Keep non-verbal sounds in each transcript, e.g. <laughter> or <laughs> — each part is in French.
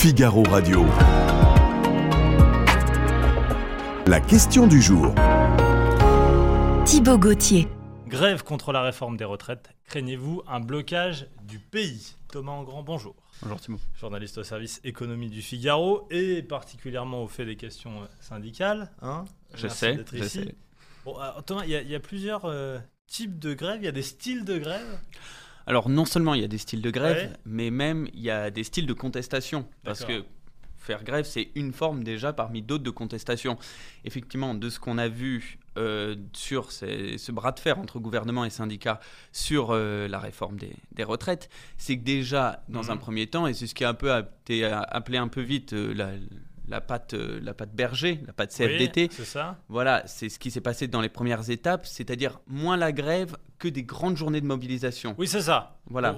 Figaro Radio. La question du jour. Thibaut Gauthier. Grève contre la réforme des retraites. Craignez-vous un blocage du pays? Thomas Engrand, bonjour. Bonjour Thibaut. Journaliste au service économie du Figaro et particulièrement au fait des questions syndicales. Hein je sais, je sais. Bon, euh, Thomas, il y, a plusieurs euh, types de grèves, il y a des styles de grève alors non seulement il y a des styles de grève, mais même il y a des styles de contestation. Parce que faire grève, c'est une forme déjà parmi d'autres de contestation. Effectivement, de ce qu'on a vu euh, sur ce bras de fer entre gouvernement et syndicats sur euh, la réforme des, retraites, c'est que déjà, dans un mhm. premier temps, et c'est ce qui a un peu été appelé un peu vite euh, la, la pâte, euh, la pâte berger, la pâte CFDT. c'est ça. Voilà, c'est ce qui s'est passé dans les premières étapes, c'est-à-dire moins la grève que des grandes journées de mobilisation. Oui, c'est ça. Voilà.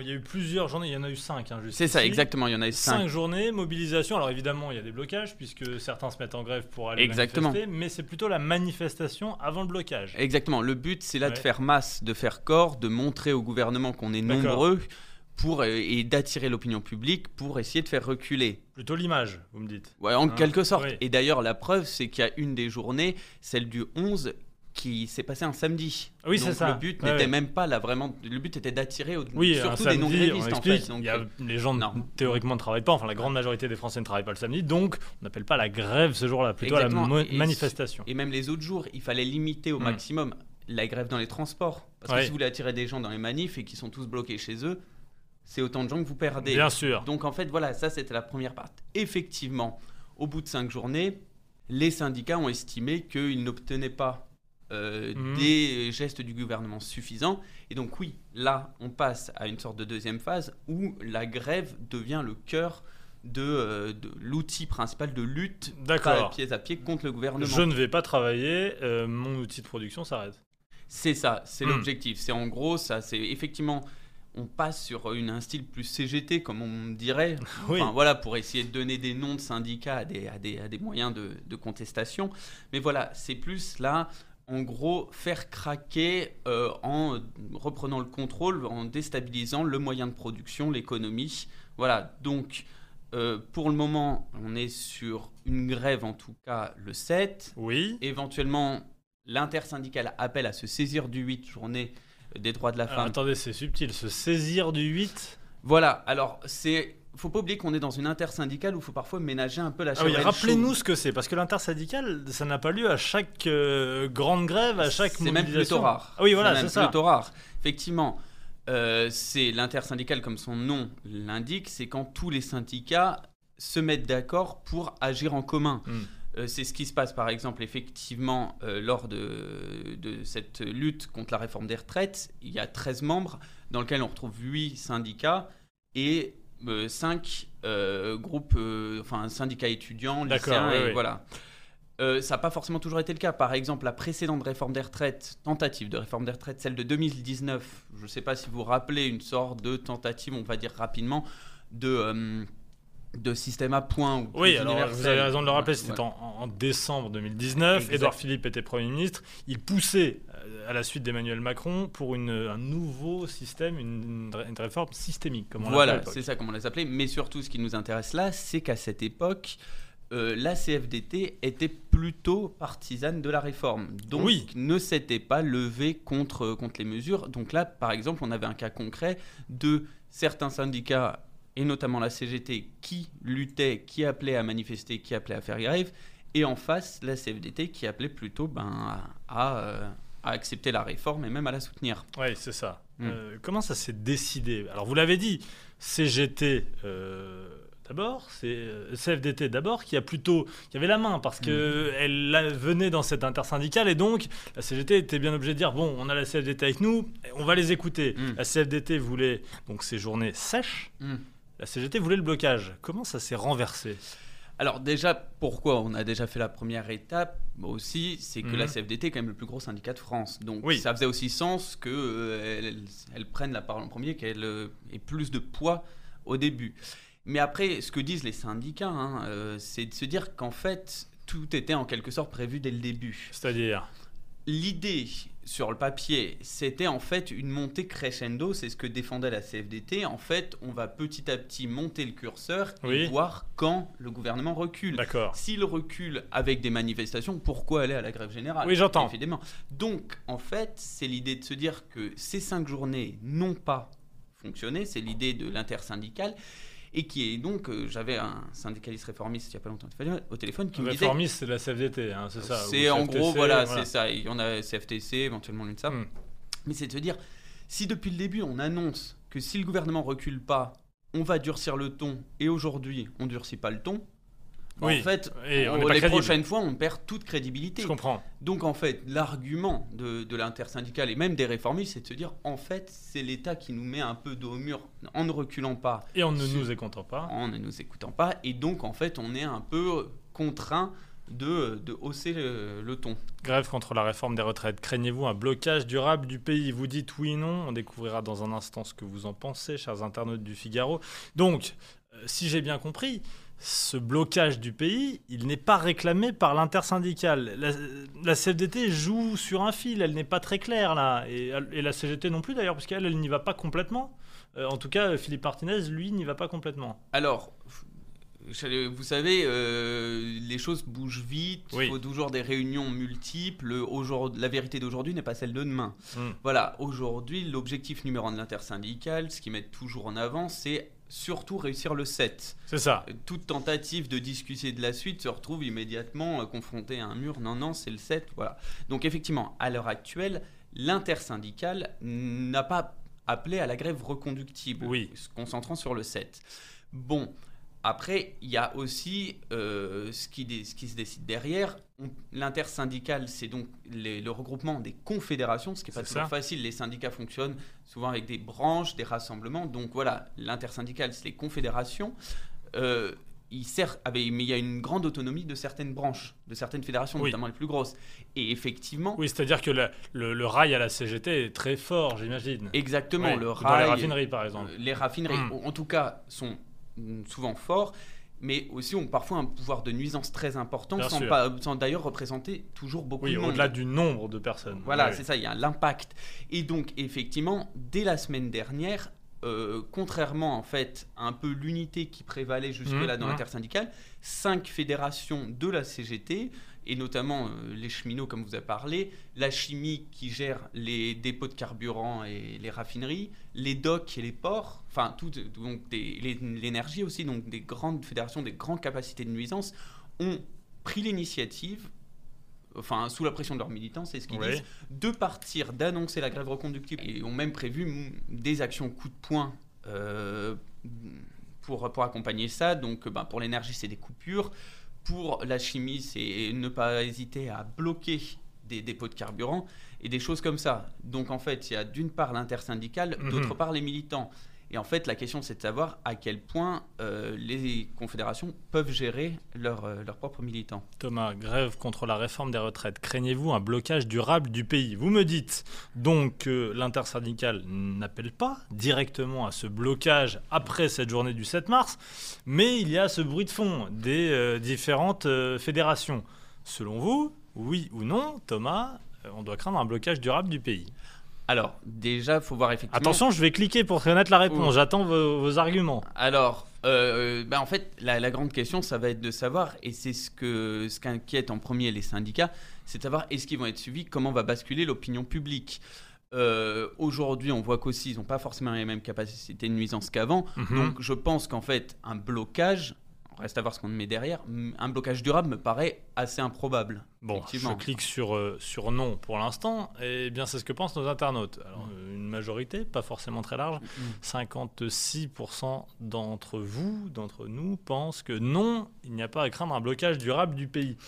Il y a eu plusieurs journées, il y en a eu cinq. Hein, c'est ça, exactement, il y en a eu cinq. Cinq journées, mobilisation. Alors évidemment, il y a des blocages puisque certains se mettent en grève pour aller exactement. manifester, mais c'est plutôt la manifestation avant le blocage. Exactement. Le but, c'est là de faire masse, de faire corps, de montrer au gouvernement qu'on est nombreux pour, euh, et d'attirer l'opinion publique pour essayer de faire reculer. Plutôt l'image, vous me dites. Ouais, en hein quelque sorte. Et d'ailleurs, la preuve, c'est qu'il y a une des journées, celle du 11, qui s'est passée un samedi. Oui, c'est ça. Le but n'était même pas là, vraiment. Le but était d'attirer oui, surtout des non-grévistes, en fait. Donc, euh, les gens, théoriquement, ne travaillent pas. Enfin, la grande majorité des Français ne travaillent pas le samedi. Donc, on n'appelle pas la grève ce jour-là, plutôt la manifestation. Et même les autres jours, il fallait limiter au hmm. maximum la grève dans les transports. Parce que si vous voulez attirer des gens dans les manifs et qui sont tous bloqués chez eux, c'est autant de gens que vous perdez. Bien sûr. Donc en fait, voilà, ça c'était la première partie. Effectivement, au bout de cinq journées, les syndicats ont estimé qu'ils n'obtenaient pas euh, mhm. des gestes du gouvernement suffisants. Et donc oui, là, on passe à une sorte de deuxième phase où la grève devient le cœur de, euh, l'outil principal de lutte pied à pied contre le gouvernement. Je ne vais pas travailler, euh, mon outil de production s'arrête. C'est ça, c'est hmm. l'objectif. C'est en gros ça, c'est effectivement on passe sur une, un style plus CGT, comme on dirait. <laughs> Enfin, voilà, pour essayer de donner des noms de syndicats à des, à des, moyens de, contestation. Mais voilà, c'est plus là, en gros, faire craquer euh, en reprenant le contrôle, en déstabilisant le moyen de production, l'économie. Voilà, donc. Euh, pour le moment, on est sur une grève, en tout cas le 7. Oui. Éventuellement, l'intersyndicale appelle à se saisir du 8 journée des droits de la femme. attendez, c'est subtil, se saisir du 8 Voilà, alors c'est faut pas oublier qu'on est dans une intersyndicale où il faut parfois ménager un peu la ah oui, Rappelez-nous ce que c'est, parce que l'intersyndicale, ça n'a pas lieu à chaque euh, grande grève, à chaque mobilisation. C'est même plutôt rare. Ah oui, voilà, c'est ça. Plutôt rare. Effectivement, euh, c'est l'intersyndicale, comme son nom l'indique, c'est quand tous les syndicats se mettent d'accord pour agir en commun. Hmm. Euh, c'est ce qui se passe par exemple effectivement euh, lors de, cette lutte contre la réforme des retraites. Il y a 13 membres dans lesquels on retrouve 8 syndicats et 5 euh, groupes, enfin syndicats étudiants, lycéens, et voilà. ça n'a pas forcément toujours été le cas. Par exemple, la précédente réforme des retraites, tentative de réforme des retraites, celle de 2019, je ne sais pas si vous vous rappelez, une sorte de tentative, on va dire rapidement, de de système à point. oui, alors vous avez raison de le rappeler, c'était en, décembre 2019. Édouard Philippe était Premier ministre. Il poussait euh, à la suite d'Emmanuel Macron pour une, un nouveau système, une, réforme systémique, comme on Voilà, c'est ça comme on l'a appelé. Mais surtout, ce qui nous intéresse là, c'est qu'à cette époque, euh, la CFDT était plutôt partisane de la réforme. Donc ne s'était pas levée contre, contre les mesures. Donc là, par exemple, on avait un cas concret de certains syndicats et notamment la CGT, qui luttait, qui appelait à manifester, qui appelait à faire grève, et en face, la CFDT, qui appelait plutôt ben, à, euh, accepter la réforme et même à la soutenir. Oui, c'est ça. Hmm. Euh, comment ça s'est décidé? Alors, vous l'avez dit, CGT... Euh, d'abord, c'est CFDT d'abord qui a plutôt qui avait la main parce que hmm. elle venait dans cette intersyndicale et donc la CGT était bien obligée de dire bon on a la CFDT avec nous on va les écouter. Hmm. La CFDT voulait donc ces journées sèches la CGT voulait le blocage. Comment ça s'est renversé? Alors déjà, pourquoi On a déjà fait la première étape? Aussi, c'est que la mhm. CFDT est quand même le plus gros syndicat de France. Donc ça faisait aussi sens qu'elle euh, elle prenne la parole en premier, qu'elle euh, ait plus de poids au début. Mais après, ce que disent les syndicats, hein, euh, c'est de se dire qu'en fait, tout était en quelque sorte prévu dès le début. C'est-à-dire? L'idée, sur le papier, c'était en fait une montée crescendo, c'est ce que défendait la CFDT. En fait, on va petit à petit monter le curseur et voir quand le gouvernement recule. D'accord. S'il recule avec des manifestations, pourquoi aller à la grève générale? Oui, j'entends. Évidemment. Donc, en fait, c'est l'idée de se dire que ces cinq journées n'ont pas fonctionné, c'est l'idée de l'intersyndicale et qui est donc, euh, j'avais un syndicaliste réformiste il n'y a pas longtemps au téléphone qui me disait... Réformiste, c'est la CFDT, hein, c'est ça C'est en gros, voilà, c'est ça. Il y en a CFTC, éventuellement l'UNSA. Hmm. Mais c'est de se dire, si depuis le début on annonce que si le gouvernement recule pas, on va durcir le ton, et aujourd'hui on durcit pas le ton, en fait, et les prochaines fois, on perd toute crédibilité. Je comprends. Donc, en fait, l'argument de, de l'intersyndicale et même des réformistes, c'est de se dire, en fait, c'est l'État qui nous met un peu dos au mur en ne reculant pas. Et en ne nous écoutant pas. En ne nous écoutant pas. Et donc, en fait, on est un peu contraint de, de hausser le, le, ton. Grève contre la réforme des retraites. Craignez-vous un blocage durable du pays? Vous dites oui, non. On découvrira dans un instant ce que vous en pensez, chers internautes du Figaro. Donc, euh, si j'ai bien compris, ce blocage du pays, il n'est pas réclamé par l'intersyndicale. La, CFDT joue sur un fil, elle n'est pas très claire là, et, la CGT non plus d'ailleurs, puisqu'elle, elle, n'y va pas complètement. Euh, en tout cas, Philippe Martinez, lui, n'y va pas complètement. Alors, vous savez, euh, les choses bougent vite, il faut toujours des réunions multiples. La vérité d'aujourd'hui n'est pas celle de demain. Hmm. Voilà, aujourd'hui, l'objectif numéro un de l'intersyndicale, ce qu'ils mettent toujours en avant, c'est surtout réussir le 7. C'est ça. Euh, toute tentative de discuter de la suite se retrouve immédiatement euh, confrontée à un mur. Non, non, c'est le 7. Voilà. Donc effectivement, à l'heure actuelle, l'intersyndicale n'a pas appelé à la grève reconductible, oui. se concentrant sur le 7. Bon, après, il y a aussi euh, ce, qui, ce, qui, se décide derrière. L'intersyndicale, c'est donc le regroupement des confédérations, ce qui n'est pas toujours facile. Les syndicats fonctionnent souvent avec des branches, des rassemblements. Donc voilà, l'intersyndicale, c'est les confédérations. Euh, il sert, mais il y a une grande autonomie de certaines branches, de certaines fédérations, notamment les plus grosses. Et effectivement. Oui, c'est-à-dire que le, le, rail à la CGT est très fort, j'imagine. Exactement, le rail. les raffineries, par exemple. Les raffineries, hmm. en tout cas, sont souvent forts, mais aussi ont parfois un pouvoir de nuisance très important, sans, d'ailleurs représenter toujours beaucoup de monde. au-delà du nombre de personnes. Voilà, c'est ça, il y a l'impact. Et donc, effectivement, dès la semaine dernière, euh, contrairement en fait à un peu l'unité qui prévalait jusque-là mmh, dans mmh. l'intersyndicale, cinq fédérations de la CGT et notamment euh, les cheminots, comme vous avez parlé, la chimie qui gère les dépôts de carburant et les raffineries, les docks et les ports, enfin, tout, donc l'énergie aussi, donc des grandes fédérations, des grandes capacités de nuisance, ont pris l'initiative enfin sous la pression de leurs militants, c'est ce qu'ils disent, de partir, d'annoncer la grève reconductible et ont même prévu des actions coup de poing euh, pour, pour accompagner ça. Donc ben, pour l'énergie, c'est des coupures. Pour la chimie, c'est ne pas hésiter à bloquer des dépôts de carburant et des choses comme ça. Donc en fait, il y a d'une part l'intersyndicale, mhm. d'autre part les militants. Et en fait, la question, c'est de savoir à quel point euh, les confédérations peuvent gérer euh, leurs propres militants. Thomas, grève contre la réforme des retraites. Craignez-vous un blocage durable du pays? Vous me dites donc que l'intersyndicale n'appelle pas directement à ce blocage après cette journée du 7 mars, mais il y a ce bruit de fond des euh, différentes fédérations. Selon vous, oui ou non, Thomas, on doit craindre un blocage durable du pays alors, déjà, il faut voir effectivement. Attention, je vais cliquer pour connaître la réponse. J'attends vos, arguments. Alors, euh, ben, en fait, la, grande question, ça va être de savoir, et c'est ce que ce qu'inquiète en premier les syndicats, c'est de savoir est-ce qu'ils vont être suivis, comment va basculer l'opinion publique? Euh, aujourd'hui, on voit qu'aussi, ils n'ont pas forcément les mêmes capacités de nuisance qu'avant. Mhm. Donc, je pense qu'en fait, un blocage reste à voir ce qu'on met derrière. Un blocage durable me paraît assez improbable. Bon, je clique sur, euh, sur non pour l'instant, et bien c'est ce que pensent nos internautes. Alors, mm. une majorité, pas forcément très large, 56% mm. d'entre vous, d'entre nous, pensent que non, il n'y a pas à craindre un blocage durable du pays.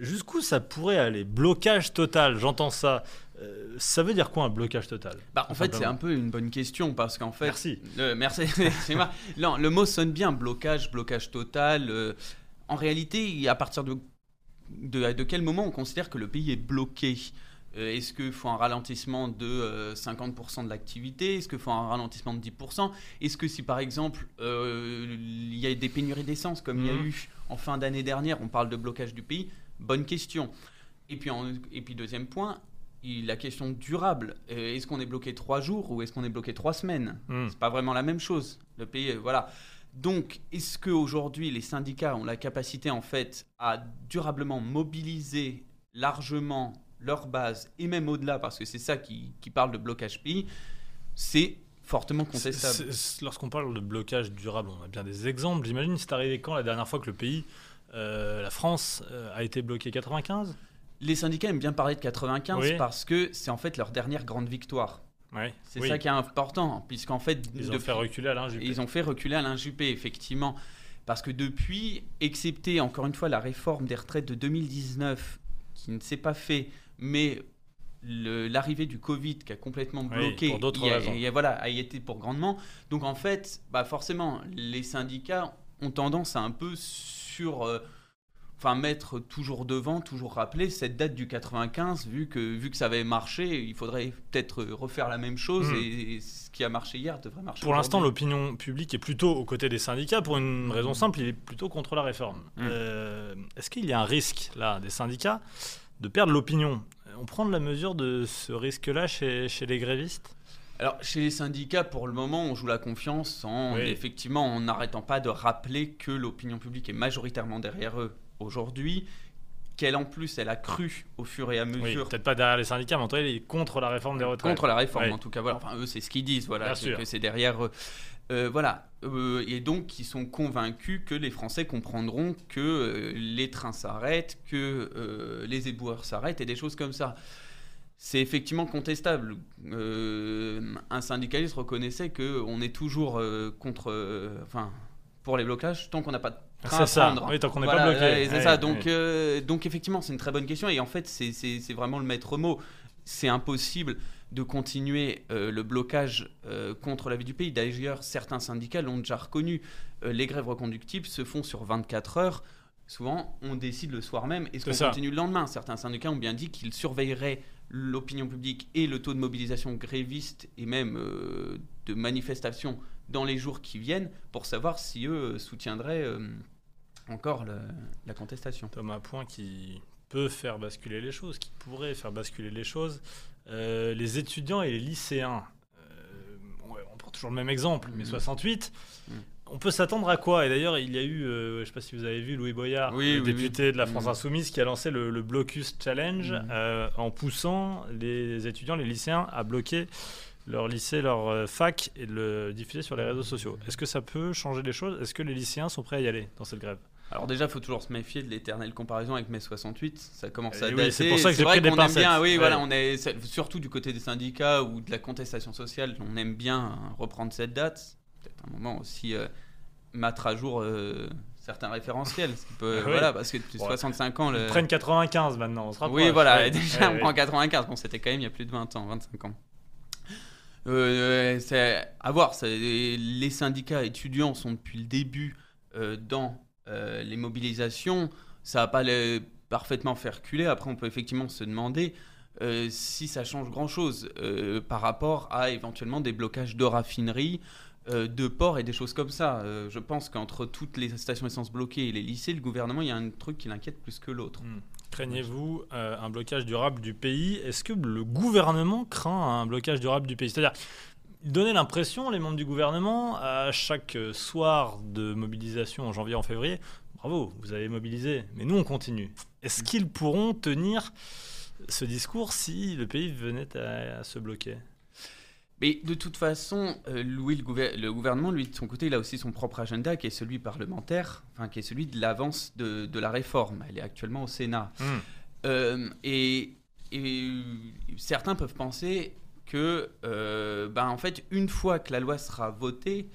Jusqu'où ça pourrait aller? Blocage total, j'entends ça. Euh, ça veut dire quoi un blocage total? Bah, En fait, c'est un peu une bonne question parce qu'en fait. Merci. Le, merci. <laughs> non, le mot sonne bien blocage, blocage total. Euh, en réalité, à partir de, de, quel moment on considère que le pays est bloqué? Euh, Est-ce qu'il faut un ralentissement de 50% de l'activité? Est-ce qu'il faut un ralentissement de 10% Est-ce que si par exemple il y a des pénuries d'essence comme il y a mmh. eu en fin d'année dernière, on parle de blocage du pays Bonne question. Et puis, et puis deuxième point, la question durable, euh, est-ce qu'on est bloqué trois jours ou est-ce qu'on est bloqué trois semaines? Hmm. C'est pas vraiment la même chose. Le pays, euh, voilà. Donc, est-ce qu'aujourd'hui, les syndicats ont la capacité, en fait, à durablement mobiliser largement leur base, et même au-delà, parce que c'est ça qui, qui parle de blocage pays, c'est fortement contestable. Lorsqu'on parle de blocage durable, on a bien des exemples. J'imagine, c'est arrivé quand la dernière fois que le pays, la France, euh, a été bloqué 95 Les syndicats aiment bien parler de 95 Oui. parce que c'est en fait leur dernière grande victoire. Ouais. C'est Oui. ça qui est important, puisqu'en fait, Ils ont depuis- fait reculer Alain Juppé. ils ont fait reculer Alain Juppé, effectivement. Parce que depuis, excepté encore une fois la réforme des retraites de 2019, qui ne s'est pas fait, mais l'arrivée du Covid qui a complètement Oui, bloqué, pour d'autres raisons. a- voilà, a été pour grandement. Donc en fait, bah forcément, les syndicats ont tendance à un peu sur, euh, enfin mettre toujours devant, toujours rappeler cette date du 95, vu que vu que ça avait marché, il faudrait peut-être refaire la même chose Hmm. et, ce qui a marché hier devrait marcher. Pour l'instant, l'opinion publique est plutôt aux côtés des syndicats pour une raison simple, il est plutôt contre la réforme. Mm. Euh, Est-ce qu'il y a un risque, là, des syndicats, de perdre l'opinion? On prend de la mesure de ce risque-là chez, chez les grévistes? Alors, chez les syndicats, pour le moment, on joue la confiance en, Oui. effectivement, en n'arrêtant pas de rappeler que l'opinion publique est majoritairement derrière eux aujourd'hui, qu'elle en plus, elle a cru au fur et à Oui, mesure peut-être pas derrière les syndicats, mais en tout cas, contre la réforme des retraites. contre la réforme, Oui. en tout cas. Voilà. Enfin, eux, c'est ce qu'ils disent, voilà, Bien que, c'est derrière eux. Euh, voilà. Euh, et donc, ils sont convaincus que les Français comprendront que euh, les trains s'arrêtent, que les éboueurs s'arrêtent et des choses comme ça. C'est effectivement contestable. Euh, un syndicaliste reconnaissait que on est toujours euh, contre, euh, enfin, pour les blocages tant qu'on n'a pas de train C'est à ça, prendre. oui, tant qu'on n'est Voilà, pas bloqué. c'est Ouais, ça. Donc, donc effectivement, c'est une très bonne question. Et en fait, c'est- vraiment le maître mot. C'est impossible de continuer le blocage contre la vie du pays. D'ailleurs, certains syndicats l'ont déjà reconnu. Les grèves reconductibles se font sur 24 heures. Souvent, on décide le soir même. Est-ce C'est qu'on ça. continue le lendemain Certains syndicats ont bien dit qu'ils surveilleraient l'opinion publique et le taux de mobilisation gréviste et même euh, de manifestation dans les jours qui viennent pour savoir si eux euh, soutiendraient euh, encore le- la contestation. Thomas Point qui peut faire basculer les choses, qui pourrait faire basculer les choses. Euh, les étudiants et les lycéens, on prend toujours le même exemple, mais Mhm. 68, Mhm. On peut s'attendre à quoi? Et d'ailleurs, il y a eu, euh, je ne sais pas si vous avez vu, Louis Boyard, Oui, le oui, député oui. de la France Mhm. Insoumise, qui a lancé le, le Blocus Challenge Mhm. euh, en poussant les étudiants, les lycéens à bloquer leur lycée, leur euh, fac et de le diffuser sur les réseaux sociaux. Est-ce que ça peut changer les choses? Est-ce que les lycéens sont prêts à y aller dans cette grève? Alors déjà, il faut toujours se méfier de l'éternelle comparaison avec mai 68. Ça commence à Eh oui, dater. c'est pour ça que j'ai vrai pris des qu'on aime pincettes. bien. Oui, Ouais. voilà, on est surtout du côté des syndicats ou de la contestation sociale. On aime bien hein, reprendre cette date. Peut-être un moment aussi euh, mettre à jour euh, certains référentiels. ce qui peut- <laughs> Ah oui. Voilà, parce que depuis Bon, 65 ans, le... Ils prennent 95 maintenant, on se rapproche. Oui, voilà, Ouais, déjà ouais, on prend 95. Bon, c'était quand même il y a plus de 20 ans, 25 ans. Euh, c'est à voir. Les syndicats étudiants sont depuis le début euh, dans euh, les mobilisations. Ça va pas les parfaitement faire reculer. Après, on peut effectivement se demander si ça change grand-chose par rapport à éventuellement des blocages de raffineries, de ports et des choses comme ça. Euh, je pense qu'entre toutes les stations essence bloquées et les lycées, le gouvernement, il y a un truc qui l'inquiète plus que l'autre. Hmm. Craignez-vous euh, un blocage durable du pays? Est-ce que le gouvernement craint un blocage durable du pays? C'est-à-dire, donner l'impression, les membres du gouvernement, à chaque euh, soir de mobilisation en janvier, en février, bravo, vous avez mobilisé, mais nous on continue. Est-ce qu'ils pourront tenir ce discours si le pays venait à, à se bloquer? Mais de toute façon, euh, Louis, le, gouver- le gouvernement, lui, de son côté, il a aussi son propre agenda, qui est celui parlementaire, enfin, qui est celui de l'avance de, de la réforme. Elle est actuellement au Sénat. Hmm. Euh, et, et certains peuvent penser que, euh, ben, en fait, une fois que la loi sera votée,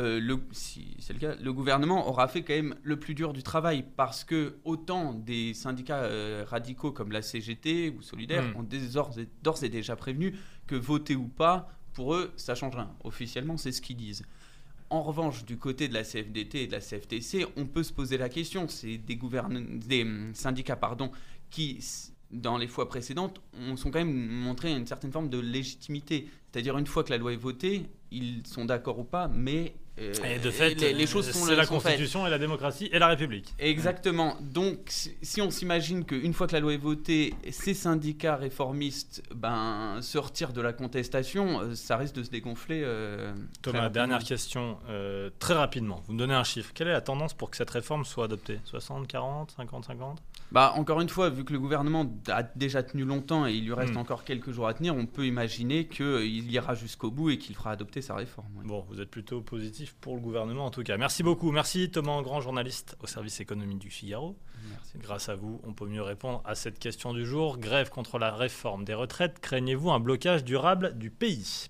le, si c'est le cas, le gouvernement aura fait quand même le plus dur du travail parce que autant des syndicats radicaux comme la CGT ou Solidaire Mm. ont d'ores et déjà prévenu que voter ou pas, pour eux, ça change rien. Officiellement, c'est ce qu'ils disent. En revanche, du côté de la CFDT et de la CFTC, on peut se poser la question. C'est des, hum, syndicats pardon, qui, dans les fois précédentes, ont quand même montré une certaine forme de légitimité. C'est-à-dire, une fois que la loi est votée, ils sont d'accord ou pas, mais et de fait, les, choses sont C'est la Constitution et la démocratie et la République. Exactement. Donc, si on s'imagine qu'une fois que la loi est votée, ces syndicats réformistes ben, se retirent de la contestation, euh, ça risque de se dégonfler. Euh, Thomas, dernière question, euh, très rapidement. Vous me donnez un chiffre. Quelle est la tendance pour que cette réforme soit adoptée? 60, 40, 50, 50 bah, encore une fois, vu que le gouvernement a déjà tenu longtemps et il lui reste hmm. encore quelques jours à tenir, on peut imaginer qu'il ira jusqu'au bout et qu'il fera adopter sa réforme. Bon, vous êtes plutôt positif pour le gouvernement en tout cas. Merci beaucoup. Merci Thomas Grand, journaliste au service économique du Figaro. Merci. Grâce à vous, on peut mieux répondre à cette question du jour. Grève contre la réforme des retraites. Craignez-vous un blocage durable du pays?